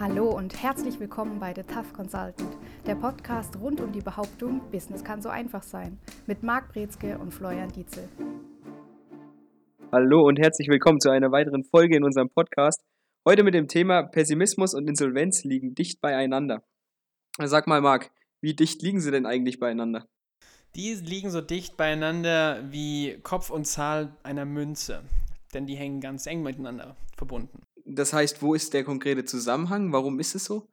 Hallo und herzlich willkommen bei The Tough Consultant, der Podcast rund um die Behauptung, Business kann so einfach sein, mit Marc Brezke und Florian Dietzel. Hallo und herzlich willkommen zu einer weiteren Folge in unserem Podcast. Heute mit dem Thema Pessimismus und Insolvenz liegen dicht beieinander. Sag mal, Marc, wie dicht liegen sie denn eigentlich beieinander? Die liegen so dicht beieinander wie Kopf und Zahl einer Münze, denn die hängen ganz eng miteinander verbunden. Das heißt, wo ist der konkrete Zusammenhang? Warum ist es so?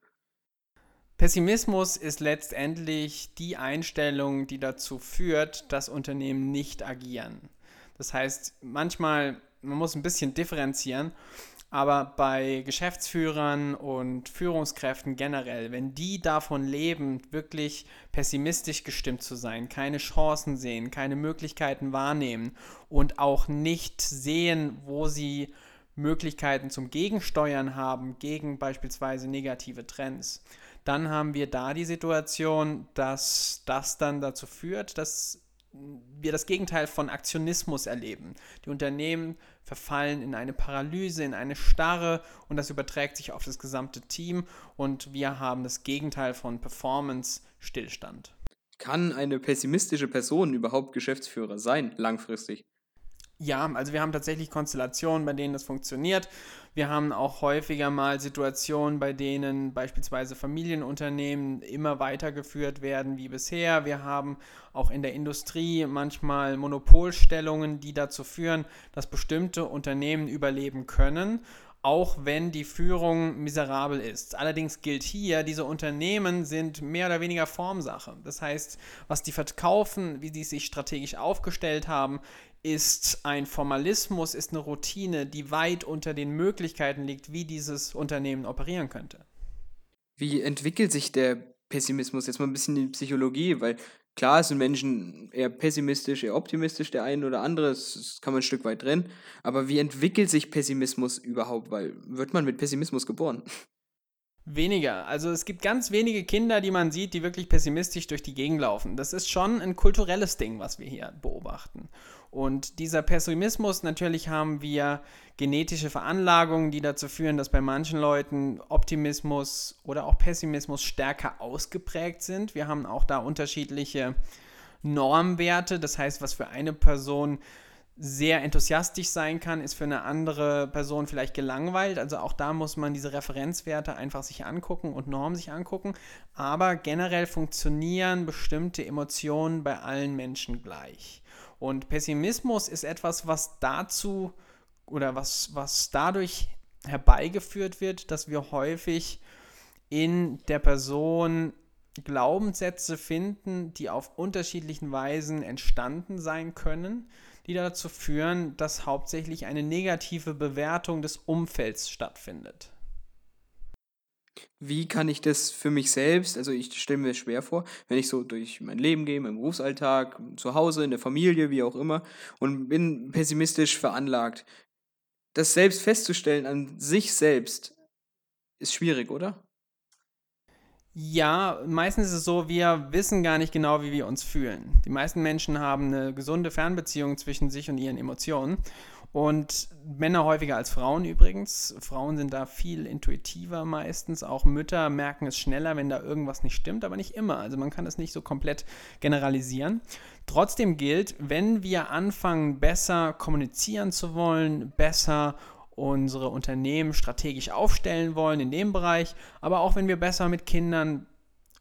Pessimismus ist letztendlich die Einstellung, die dazu führt, dass Unternehmen nicht agieren. Das heißt, manchmal, man muss ein bisschen differenzieren, aber bei Geschäftsführern und Führungskräften generell, wenn die davon leben, wirklich pessimistisch gestimmt zu sein, keine Chancen sehen, keine Möglichkeiten wahrnehmen und auch nicht sehen, wo sie Möglichkeiten zum Gegensteuern haben gegen beispielsweise negative Trends, dann haben wir da die Situation, dass das dann dazu führt, dass wir das Gegenteil von Aktionismus erleben. Die Unternehmen verfallen in eine Paralyse, in eine Starre und das überträgt sich auf das gesamte Team und wir haben das Gegenteil von Performance, Stillstand. Kann eine pessimistische Person überhaupt Geschäftsführer sein, langfristig? Ja, also wir haben tatsächlich Konstellationen, bei denen das funktioniert. Wir haben auch häufiger mal Situationen, bei denen beispielsweise Familienunternehmen immer weitergeführt werden wie bisher. Wir haben auch in der Industrie manchmal Monopolstellungen, die dazu führen, dass bestimmte Unternehmen überleben können auch wenn die Führung miserabel ist. Allerdings gilt hier, diese Unternehmen sind mehr oder weniger Formsache. Das heißt, was die verkaufen, wie die sich strategisch aufgestellt haben, ist ein Formalismus, ist eine Routine, die weit unter den Möglichkeiten liegt, wie dieses Unternehmen operieren könnte. Wie entwickelt sich der Pessimismus? Jetzt mal ein bisschen die Psychologie, weil klar sind Menschen eher pessimistisch, eher optimistisch, der eine oder andere, das kann man ein Stück weit trennen. Aber wie entwickelt sich Pessimismus überhaupt? Weil wird man mit Pessimismus geboren? Weniger. Also es gibt ganz wenige Kinder, die man sieht, die wirklich pessimistisch durch die Gegend laufen. Das ist schon ein kulturelles Ding, was wir hier beobachten. Und dieser Pessimismus, natürlich haben wir genetische Veranlagungen, die dazu führen, dass bei manchen Leuten Optimismus oder auch Pessimismus stärker ausgeprägt sind. Wir haben auch da unterschiedliche Normwerte. Das heißt, was für eine Person sehr enthusiastisch sein kann, ist für eine andere Person vielleicht gelangweilt. Also auch da muss man diese Referenzwerte einfach sich angucken und Normen sich angucken. Aber generell funktionieren bestimmte Emotionen bei allen Menschen gleich. Und Pessimismus ist etwas, was dazu oder was, was dadurch herbeigeführt wird, dass wir häufig in der Person Glaubenssätze finden, die auf unterschiedlichen Weisen entstanden sein können die dazu führen, dass hauptsächlich eine negative Bewertung des Umfelds stattfindet. Wie kann ich das für mich selbst, also ich stelle mir das schwer vor, wenn ich so durch mein Leben gehe, meinen Berufsalltag, zu Hause, in der Familie, wie auch immer, und bin pessimistisch veranlagt. Das selbst festzustellen an sich selbst ist schwierig, oder? Ja, meistens ist es so, wir wissen gar nicht genau, wie wir uns fühlen. Die meisten Menschen haben eine gesunde Fernbeziehung zwischen sich und ihren Emotionen. Und Männer häufiger als Frauen übrigens. Frauen sind da viel intuitiver meistens. Auch Mütter merken es schneller, wenn da irgendwas nicht stimmt, aber nicht immer. Also man kann es nicht so komplett generalisieren. Trotzdem gilt, wenn wir anfangen, besser kommunizieren zu wollen, besser unsere Unternehmen strategisch aufstellen wollen in dem Bereich, aber auch wenn wir besser mit Kindern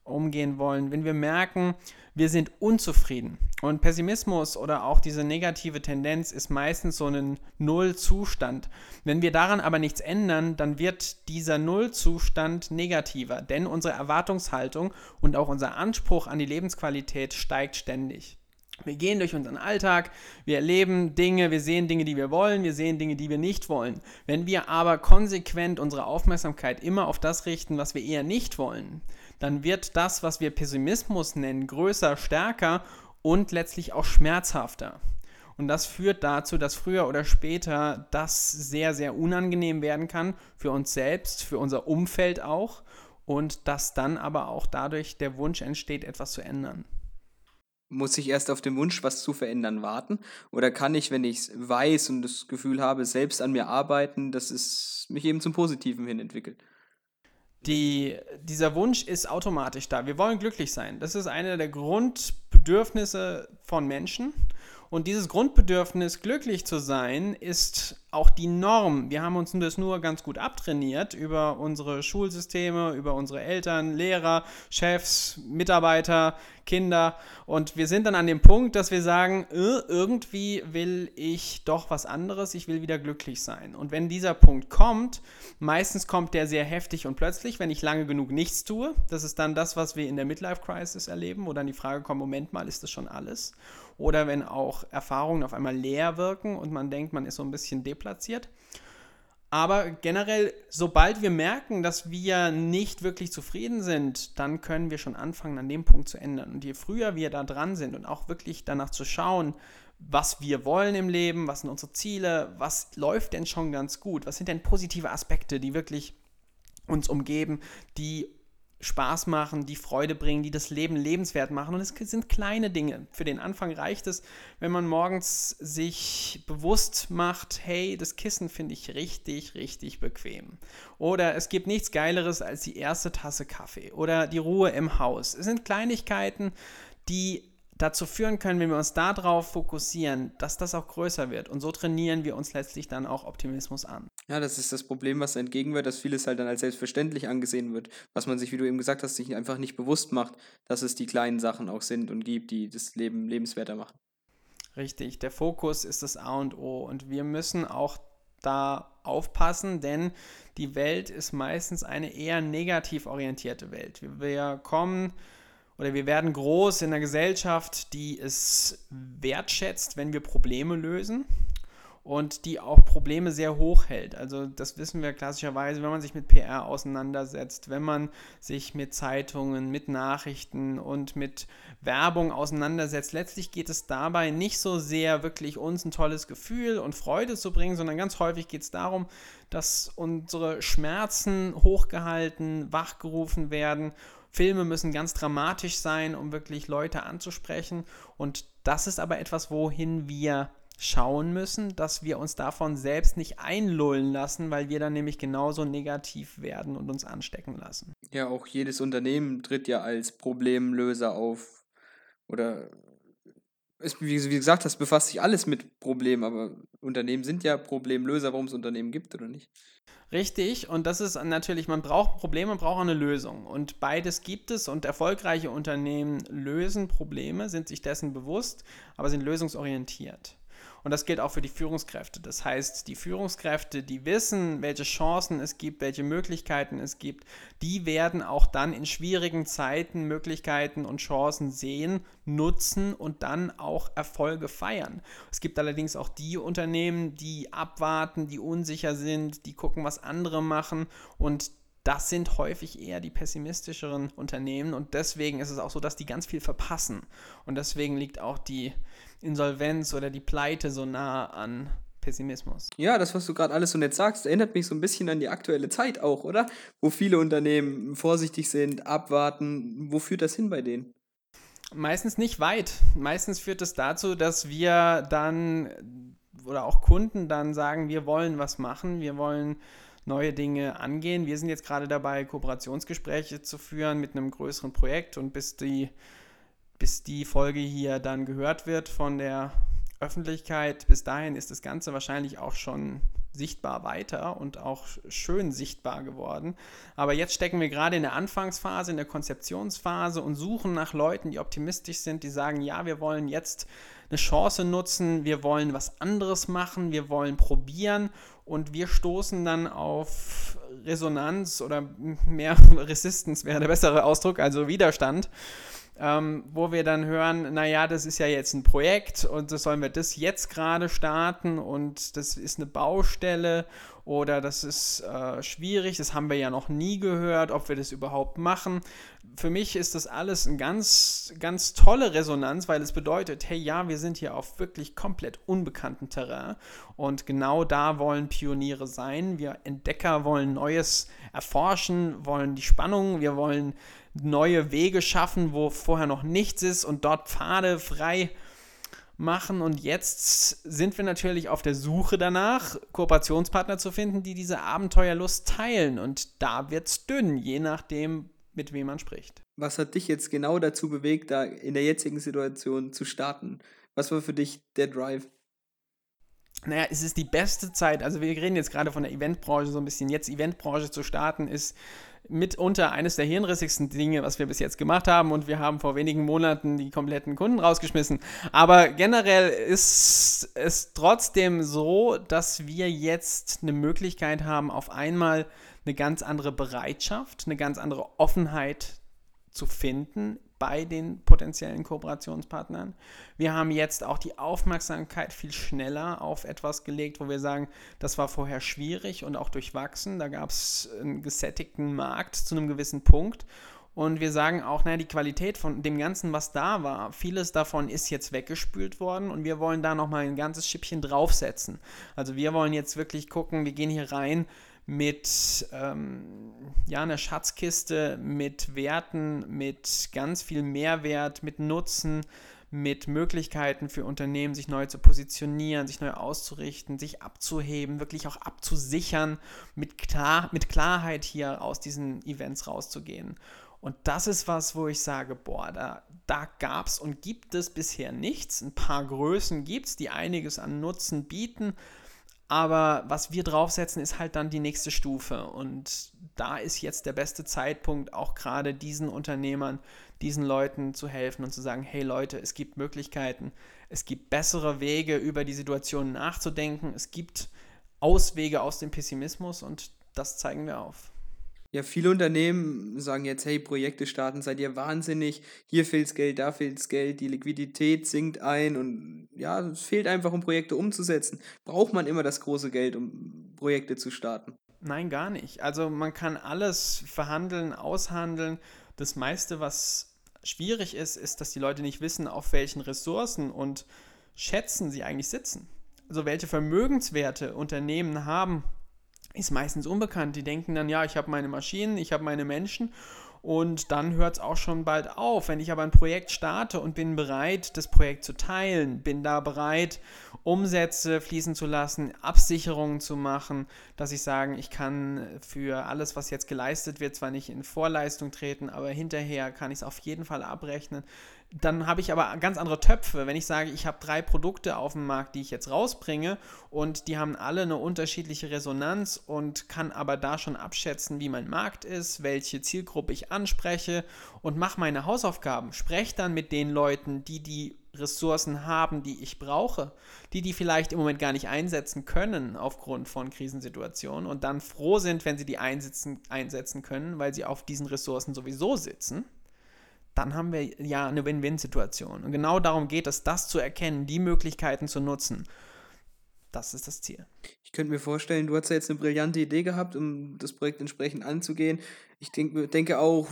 umgehen wollen, wenn wir merken, wir sind unzufrieden. Und Pessimismus oder auch diese negative Tendenz ist meistens so ein Nullzustand. Wenn wir daran aber nichts ändern, dann wird dieser Nullzustand negativer, denn unsere Erwartungshaltung und auch unser Anspruch an die Lebensqualität steigt ständig. Wir gehen durch unseren Alltag, wir erleben Dinge, wir sehen Dinge, die wir wollen, wir sehen Dinge, die wir nicht wollen. Wenn wir aber konsequent unsere Aufmerksamkeit immer auf das richten, was wir eher nicht wollen, dann wird das, was wir Pessimismus nennen, größer, stärker und letztlich auch schmerzhafter. Und das führt dazu, dass früher oder später das sehr, sehr unangenehm werden kann für uns selbst, für unser Umfeld auch und dass dann aber auch dadurch der Wunsch entsteht, etwas zu ändern. Muss ich erst auf den Wunsch, was zu verändern, warten? Oder kann ich, wenn ich es weiß und das Gefühl habe, selbst an mir arbeiten, dass es mich eben zum Positiven hin entwickelt? Die, dieser Wunsch ist automatisch da. Wir wollen glücklich sein. Das ist einer der Grundbedürfnisse von Menschen. Und dieses Grundbedürfnis, glücklich zu sein, ist auch die Norm. Wir haben uns das nur ganz gut abtrainiert über unsere Schulsysteme, über unsere Eltern, Lehrer, Chefs, Mitarbeiter, Kinder. Und wir sind dann an dem Punkt, dass wir sagen, äh, irgendwie will ich doch was anderes, ich will wieder glücklich sein. Und wenn dieser Punkt kommt, meistens kommt der sehr heftig und plötzlich, wenn ich lange genug nichts tue. Das ist dann das, was wir in der Midlife Crisis erleben, wo dann die Frage kommt, Moment mal, ist das schon alles? Oder wenn auch Erfahrungen auf einmal leer wirken und man denkt, man ist so ein bisschen deplatziert. Aber generell, sobald wir merken, dass wir nicht wirklich zufrieden sind, dann können wir schon anfangen, an dem Punkt zu ändern. Und je früher wir da dran sind und auch wirklich danach zu schauen, was wir wollen im Leben, was sind unsere Ziele, was läuft denn schon ganz gut, was sind denn positive Aspekte, die wirklich uns umgeben, die Spaß machen, die Freude bringen, die das Leben lebenswert machen. Und es sind kleine Dinge. Für den Anfang reicht es, wenn man morgens sich bewusst macht, hey, das Kissen finde ich richtig, richtig bequem. Oder es gibt nichts Geileres als die erste Tasse Kaffee. Oder die Ruhe im Haus. Es sind Kleinigkeiten, die dazu führen können, wenn wir uns darauf fokussieren, dass das auch größer wird. Und so trainieren wir uns letztlich dann auch Optimismus an. Ja, das ist das Problem, was entgegen wird, dass vieles halt dann als selbstverständlich angesehen wird, was man sich, wie du eben gesagt hast, sich einfach nicht bewusst macht, dass es die kleinen Sachen auch sind und gibt, die das Leben lebenswerter machen. Richtig, der Fokus ist das A und O und wir müssen auch da aufpassen, denn die Welt ist meistens eine eher negativ orientierte Welt. Wir kommen oder wir werden groß in einer Gesellschaft, die es wertschätzt, wenn wir Probleme lösen und die auch Probleme sehr hoch hält. Also das wissen wir klassischerweise, wenn man sich mit PR auseinandersetzt, wenn man sich mit Zeitungen, mit Nachrichten und mit Werbung auseinandersetzt. Letztlich geht es dabei nicht so sehr wirklich uns ein tolles Gefühl und Freude zu bringen, sondern ganz häufig geht es darum, dass unsere Schmerzen hochgehalten, wachgerufen werden Filme müssen ganz dramatisch sein, um wirklich Leute anzusprechen. Und das ist aber etwas, wohin wir schauen müssen, dass wir uns davon selbst nicht einlullen lassen, weil wir dann nämlich genauso negativ werden und uns anstecken lassen. Ja, auch jedes Unternehmen tritt ja als Problemlöser auf. Oder ist, wie, wie gesagt hast, befasst sich alles mit Problemen, aber Unternehmen sind ja Problemlöser, warum es Unternehmen gibt oder nicht. Richtig, und das ist natürlich, man braucht ein Problem, man braucht eine Lösung. Und beides gibt es und erfolgreiche Unternehmen lösen Probleme, sind sich dessen bewusst, aber sind lösungsorientiert. Und das gilt auch für die Führungskräfte. Das heißt, die Führungskräfte, die wissen, welche Chancen es gibt, welche Möglichkeiten es gibt, die werden auch dann in schwierigen Zeiten Möglichkeiten und Chancen sehen, nutzen und dann auch Erfolge feiern. Es gibt allerdings auch die Unternehmen, die abwarten, die unsicher sind, die gucken, was andere machen und das sind häufig eher die pessimistischeren Unternehmen und deswegen ist es auch so, dass die ganz viel verpassen. Und deswegen liegt auch die Insolvenz oder die Pleite so nah an Pessimismus. Ja, das, was du gerade alles so nett sagst, erinnert mich so ein bisschen an die aktuelle Zeit auch, oder? Wo viele Unternehmen vorsichtig sind, abwarten. Wo führt das hin bei denen? Meistens nicht weit. Meistens führt es dazu, dass wir dann oder auch Kunden dann sagen, wir wollen was machen, wir wollen neue Dinge angehen. Wir sind jetzt gerade dabei, Kooperationsgespräche zu führen mit einem größeren Projekt und bis die bis die Folge hier dann gehört wird von der Öffentlichkeit. Bis dahin ist das Ganze wahrscheinlich auch schon sichtbar weiter und auch schön sichtbar geworden. Aber jetzt stecken wir gerade in der Anfangsphase, in der Konzeptionsphase und suchen nach Leuten, die optimistisch sind, die sagen, ja, wir wollen jetzt eine Chance nutzen, wir wollen was anderes machen, wir wollen probieren und wir stoßen dann auf Resonanz oder mehr Resistance wäre der bessere Ausdruck, also Widerstand ähm, wo wir dann hören, naja, das ist ja jetzt ein Projekt und das sollen wir das jetzt gerade starten und das ist eine Baustelle oder das ist äh, schwierig, das haben wir ja noch nie gehört, ob wir das überhaupt machen. Für mich ist das alles eine ganz, ganz tolle Resonanz, weil es bedeutet, hey ja, wir sind hier auf wirklich komplett unbekannten Terrain und genau da wollen Pioniere sein. Wir Entdecker wollen Neues erforschen, wollen die Spannung, wir wollen neue Wege schaffen, wo vorher noch nichts ist und dort Pfade frei machen. Und jetzt sind wir natürlich auf der Suche danach, Kooperationspartner zu finden, die diese Abenteuerlust teilen. Und da wird es dünn, je nachdem, mit wem man spricht. Was hat dich jetzt genau dazu bewegt, da in der jetzigen Situation zu starten? Was war für dich der Drive? Naja, es ist die beste Zeit. Also, wir reden jetzt gerade von der Eventbranche so ein bisschen. Jetzt Eventbranche zu starten, ist mitunter eines der hirnrissigsten Dinge, was wir bis jetzt gemacht haben. Und wir haben vor wenigen Monaten die kompletten Kunden rausgeschmissen. Aber generell ist es trotzdem so, dass wir jetzt eine Möglichkeit haben, auf einmal eine ganz andere Bereitschaft, eine ganz andere Offenheit zu finden bei den potenziellen Kooperationspartnern. Wir haben jetzt auch die Aufmerksamkeit viel schneller auf etwas gelegt, wo wir sagen, das war vorher schwierig und auch durchwachsen. Da gab es einen gesättigten Markt zu einem gewissen Punkt. Und wir sagen auch, naja, die Qualität von dem Ganzen, was da war, vieles davon ist jetzt weggespült worden und wir wollen da nochmal ein ganzes Schippchen draufsetzen. Also wir wollen jetzt wirklich gucken, wir gehen hier rein mit ähm, ja, einer Schatzkiste, mit Werten, mit ganz viel Mehrwert, mit Nutzen, mit Möglichkeiten für Unternehmen, sich neu zu positionieren, sich neu auszurichten, sich abzuheben, wirklich auch abzusichern, mit, Klar mit Klarheit hier aus diesen Events rauszugehen. Und das ist was, wo ich sage, boah, da, da gab es und gibt es bisher nichts. Ein paar Größen gibt es, die einiges an Nutzen bieten, aber was wir draufsetzen, ist halt dann die nächste Stufe. Und da ist jetzt der beste Zeitpunkt, auch gerade diesen Unternehmern, diesen Leuten zu helfen und zu sagen, hey Leute, es gibt Möglichkeiten, es gibt bessere Wege, über die Situation nachzudenken, es gibt Auswege aus dem Pessimismus und das zeigen wir auf. Ja, viele Unternehmen sagen jetzt, hey, Projekte starten, seid ihr wahnsinnig, hier fehlt's Geld, da fehlt's Geld, die Liquidität sinkt ein und ja, es fehlt einfach, um Projekte umzusetzen. Braucht man immer das große Geld, um Projekte zu starten? Nein, gar nicht. Also man kann alles verhandeln, aushandeln. Das meiste, was schwierig ist, ist, dass die Leute nicht wissen, auf welchen Ressourcen und Schätzen sie eigentlich sitzen. Also welche Vermögenswerte Unternehmen haben ist meistens unbekannt. Die denken dann, ja, ich habe meine Maschinen, ich habe meine Menschen und dann hört es auch schon bald auf. Wenn ich aber ein Projekt starte und bin bereit, das Projekt zu teilen, bin da bereit, Umsätze fließen zu lassen, Absicherungen zu machen, dass ich sage, ich kann für alles, was jetzt geleistet wird, zwar nicht in Vorleistung treten, aber hinterher kann ich es auf jeden Fall abrechnen. Dann habe ich aber ganz andere Töpfe. Wenn ich sage, ich habe drei Produkte auf dem Markt, die ich jetzt rausbringe und die haben alle eine unterschiedliche Resonanz und kann aber da schon abschätzen, wie mein Markt ist, welche Zielgruppe ich anspreche und mache meine Hausaufgaben. Spreche dann mit den Leuten, die die Ressourcen haben, die ich brauche, die die vielleicht im Moment gar nicht einsetzen können aufgrund von Krisensituationen und dann froh sind, wenn sie die einsetzen, einsetzen können, weil sie auf diesen Ressourcen sowieso sitzen dann haben wir ja eine Win-Win-Situation. Und genau darum geht es, das zu erkennen, die Möglichkeiten zu nutzen. Das ist das Ziel. Ich könnte mir vorstellen, du hast ja jetzt eine brillante Idee gehabt, um das Projekt entsprechend anzugehen. Ich denk, denke auch,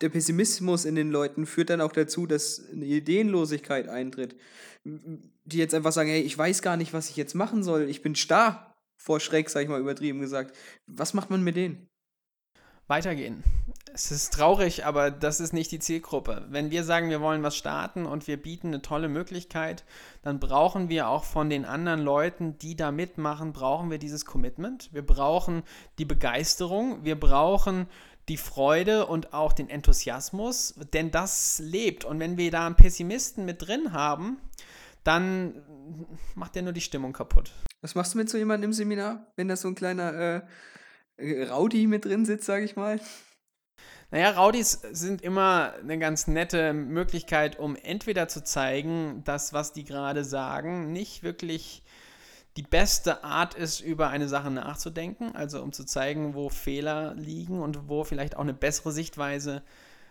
der Pessimismus in den Leuten führt dann auch dazu, dass eine Ideenlosigkeit eintritt. Die jetzt einfach sagen, hey, ich weiß gar nicht, was ich jetzt machen soll. Ich bin starr vor Schreck, sag ich mal übertrieben gesagt. Was macht man mit denen? weitergehen. Es ist traurig, aber das ist nicht die Zielgruppe. Wenn wir sagen, wir wollen was starten und wir bieten eine tolle Möglichkeit, dann brauchen wir auch von den anderen Leuten, die da mitmachen, brauchen wir dieses Commitment. Wir brauchen die Begeisterung, wir brauchen die Freude und auch den Enthusiasmus, denn das lebt. Und wenn wir da einen Pessimisten mit drin haben, dann macht der nur die Stimmung kaputt. Was machst du mit so jemandem im Seminar, wenn da so ein kleiner äh Rowdy mit drin sitzt, sage ich mal. Naja, Raudis sind immer eine ganz nette Möglichkeit, um entweder zu zeigen, dass was die gerade sagen nicht wirklich die beste Art ist, über eine Sache nachzudenken, also um zu zeigen, wo Fehler liegen und wo vielleicht auch eine bessere Sichtweise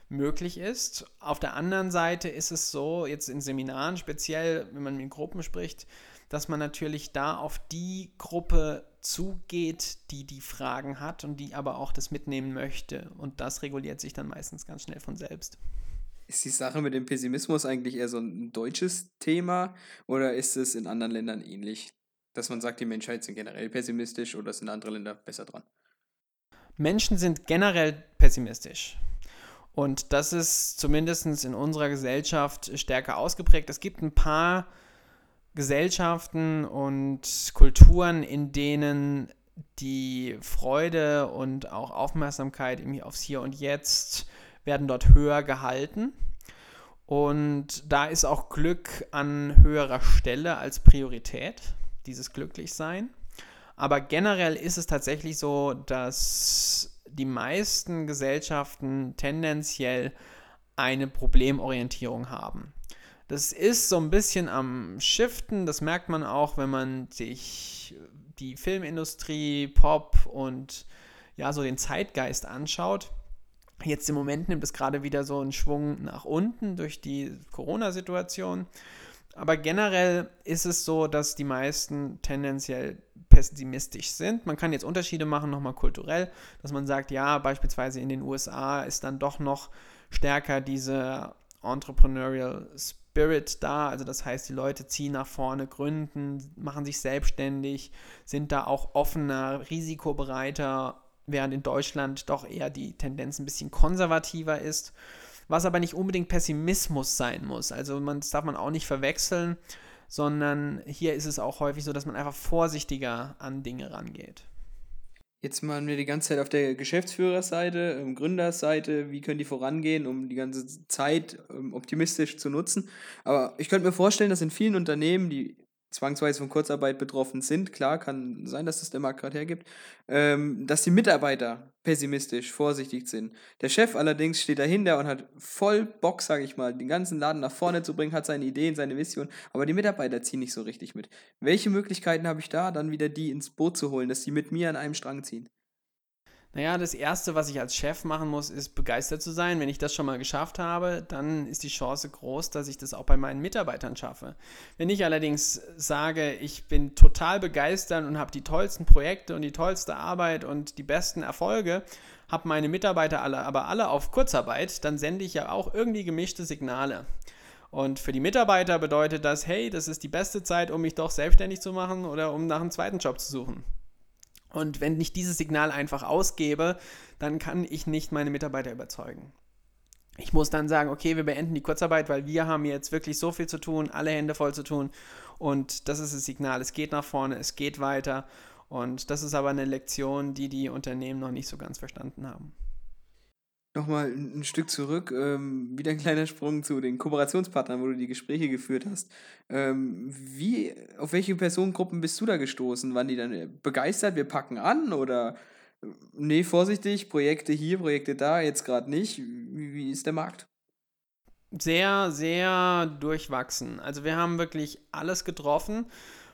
möglich ist. Auf der anderen Seite ist es so, jetzt in Seminaren speziell, wenn man mit Gruppen spricht, dass man natürlich da auf die Gruppe zugeht, die die Fragen hat und die aber auch das mitnehmen möchte. Und das reguliert sich dann meistens ganz schnell von selbst. Ist die Sache mit dem Pessimismus eigentlich eher so ein deutsches Thema oder ist es in anderen Ländern ähnlich? Dass man sagt, die Menschheit sind generell pessimistisch oder sind andere Länder besser dran? Menschen sind generell pessimistisch. Und das ist zumindest in unserer Gesellschaft stärker ausgeprägt. Es gibt ein paar Gesellschaften und Kulturen, in denen die Freude und auch Aufmerksamkeit aufs Hier und Jetzt werden dort höher gehalten. Und da ist auch Glück an höherer Stelle als Priorität, dieses Glücklichsein. Aber generell ist es tatsächlich so, dass die meisten Gesellschaften tendenziell eine Problemorientierung haben. Das ist so ein bisschen am Shiften, das merkt man auch, wenn man sich die Filmindustrie, Pop und ja, so den Zeitgeist anschaut. Jetzt im Moment nimmt es gerade wieder so einen Schwung nach unten durch die Corona-Situation. Aber generell ist es so, dass die meisten tendenziell pessimistisch sind. Man kann jetzt Unterschiede machen, nochmal kulturell, dass man sagt, ja, beispielsweise in den USA ist dann doch noch stärker diese Entrepreneurial Spirit da. Also das heißt, die Leute ziehen nach vorne, gründen, machen sich selbstständig, sind da auch offener, risikobereiter, während in Deutschland doch eher die Tendenz ein bisschen konservativer ist. Was aber nicht unbedingt Pessimismus sein muss. Also man, das darf man auch nicht verwechseln, sondern hier ist es auch häufig so, dass man einfach vorsichtiger an Dinge rangeht. Jetzt machen wir die ganze Zeit auf der Geschäftsführerseite, ähm, Gründerseite, wie können die vorangehen, um die ganze Zeit ähm, optimistisch zu nutzen. Aber ich könnte mir vorstellen, dass in vielen Unternehmen, die zwangsweise von Kurzarbeit betroffen sind, klar, kann sein, dass das der Markt gerade hergibt, ähm, dass die Mitarbeiter pessimistisch, vorsichtig sind. Der Chef allerdings steht dahinter und hat voll Bock, sage ich mal, den ganzen Laden nach vorne zu bringen, hat seine Ideen, seine Vision, aber die Mitarbeiter ziehen nicht so richtig mit. Welche Möglichkeiten habe ich da, dann wieder die ins Boot zu holen, dass die mit mir an einem Strang ziehen? Naja, das Erste, was ich als Chef machen muss, ist begeistert zu sein. Wenn ich das schon mal geschafft habe, dann ist die Chance groß, dass ich das auch bei meinen Mitarbeitern schaffe. Wenn ich allerdings sage, ich bin total begeistert und habe die tollsten Projekte und die tollste Arbeit und die besten Erfolge, habe meine Mitarbeiter alle, aber alle auf Kurzarbeit, dann sende ich ja auch irgendwie gemischte Signale. Und für die Mitarbeiter bedeutet das, hey, das ist die beste Zeit, um mich doch selbstständig zu machen oder um nach einem zweiten Job zu suchen. Und wenn ich dieses Signal einfach ausgebe, dann kann ich nicht meine Mitarbeiter überzeugen. Ich muss dann sagen, okay, wir beenden die Kurzarbeit, weil wir haben jetzt wirklich so viel zu tun, alle Hände voll zu tun. Und das ist das Signal, es geht nach vorne, es geht weiter. Und das ist aber eine Lektion, die die Unternehmen noch nicht so ganz verstanden haben nochmal ein Stück zurück, ähm, wieder ein kleiner Sprung zu den Kooperationspartnern, wo du die Gespräche geführt hast. Ähm, wie, auf welche Personengruppen bist du da gestoßen? Waren die dann begeistert, wir packen an oder äh, nee, vorsichtig, Projekte hier, Projekte da, jetzt gerade nicht? Wie, wie ist der Markt? Sehr, sehr durchwachsen. Also wir haben wirklich alles getroffen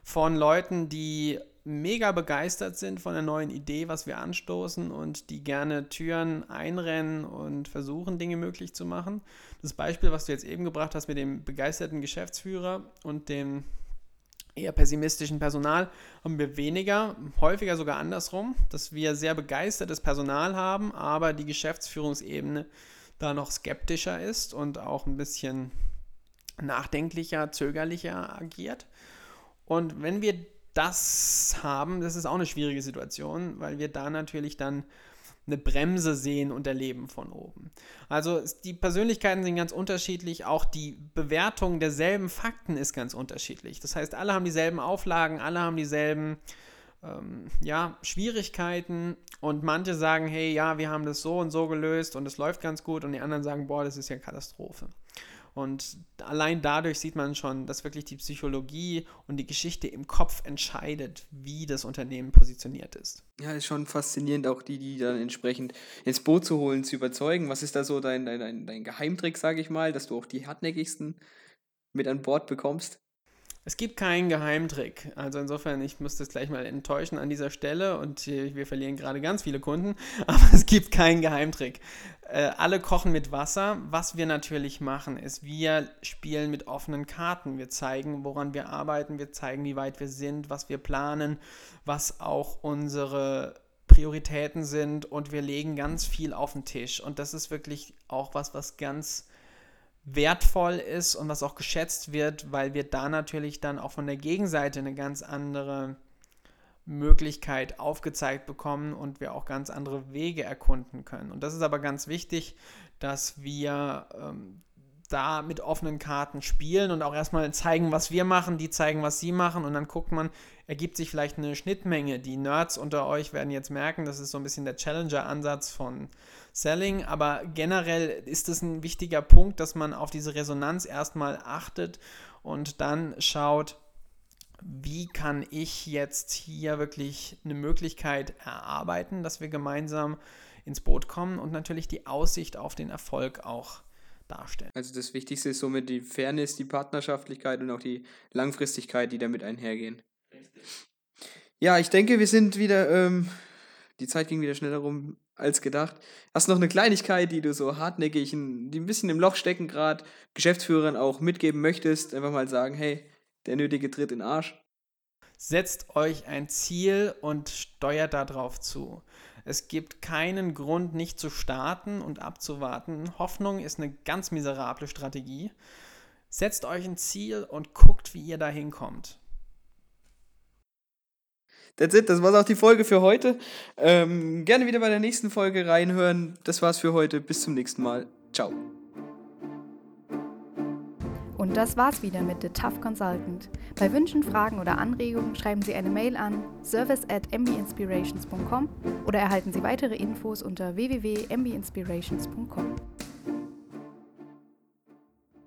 von Leuten, die mega begeistert sind von der neuen Idee, was wir anstoßen und die gerne Türen einrennen und versuchen, Dinge möglich zu machen. Das Beispiel, was du jetzt eben gebracht hast mit dem begeisterten Geschäftsführer und dem eher pessimistischen Personal, haben wir weniger, häufiger sogar andersrum, dass wir sehr begeistertes Personal haben, aber die Geschäftsführungsebene da noch skeptischer ist und auch ein bisschen nachdenklicher, zögerlicher agiert. Und wenn wir das haben, das ist auch eine schwierige Situation, weil wir da natürlich dann eine Bremse sehen und erleben von oben. Also die Persönlichkeiten sind ganz unterschiedlich, auch die Bewertung derselben Fakten ist ganz unterschiedlich. Das heißt, alle haben dieselben Auflagen, alle haben dieselben ähm, ja, Schwierigkeiten und manche sagen, hey, ja, wir haben das so und so gelöst und es läuft ganz gut und die anderen sagen, boah, das ist ja Katastrophe. Und allein dadurch sieht man schon, dass wirklich die Psychologie und die Geschichte im Kopf entscheidet, wie das Unternehmen positioniert ist. Ja, ist schon faszinierend, auch die, die dann entsprechend ins Boot zu holen, zu überzeugen. Was ist da so dein, dein, dein Geheimtrick, sage ich mal, dass du auch die hartnäckigsten mit an Bord bekommst? Es gibt keinen Geheimtrick. Also insofern, ich muss das gleich mal enttäuschen an dieser Stelle und wir verlieren gerade ganz viele Kunden, aber es gibt keinen Geheimtrick. Äh, alle kochen mit Wasser. Was wir natürlich machen, ist, wir spielen mit offenen Karten. Wir zeigen, woran wir arbeiten, wir zeigen, wie weit wir sind, was wir planen, was auch unsere Prioritäten sind und wir legen ganz viel auf den Tisch. Und das ist wirklich auch was, was ganz wertvoll ist und was auch geschätzt wird, weil wir da natürlich dann auch von der Gegenseite eine ganz andere Möglichkeit aufgezeigt bekommen und wir auch ganz andere Wege erkunden können. Und das ist aber ganz wichtig, dass wir ähm, da mit offenen Karten spielen und auch erstmal zeigen, was wir machen, die zeigen, was sie machen und dann guckt man, ergibt sich vielleicht eine Schnittmenge. Die Nerds unter euch werden jetzt merken, das ist so ein bisschen der Challenger-Ansatz von Selling, aber generell ist es ein wichtiger Punkt, dass man auf diese Resonanz erstmal achtet und dann schaut, wie kann ich jetzt hier wirklich eine Möglichkeit erarbeiten, dass wir gemeinsam ins Boot kommen und natürlich die Aussicht auf den Erfolg auch darstellen. Also das Wichtigste ist somit die Fairness, die Partnerschaftlichkeit und auch die Langfristigkeit, die damit einhergehen. Ja, ich denke, wir sind wieder, ähm, die Zeit ging wieder schneller rum als gedacht. Hast du noch eine Kleinigkeit, die du so hartnäckig, die ein bisschen im Loch stecken gerade, Geschäftsführern auch mitgeben möchtest? Einfach mal sagen, hey, der nötige Tritt in den Arsch. Setzt euch ein Ziel und steuert darauf zu. Es gibt keinen Grund, nicht zu starten und abzuwarten. Hoffnung ist eine ganz miserable Strategie. Setzt euch ein Ziel und guckt, wie ihr da hinkommt. That's it, das war's auch die Folge für heute. Ähm, gerne wieder bei der nächsten Folge reinhören. Das war's für heute. Bis zum nächsten Mal. Ciao. Und das war's wieder mit The Tough Consultant. Bei Wünschen, Fragen oder Anregungen schreiben Sie eine Mail an service at mbinspirations.com oder erhalten Sie weitere Infos unter www.mbinspirations.com.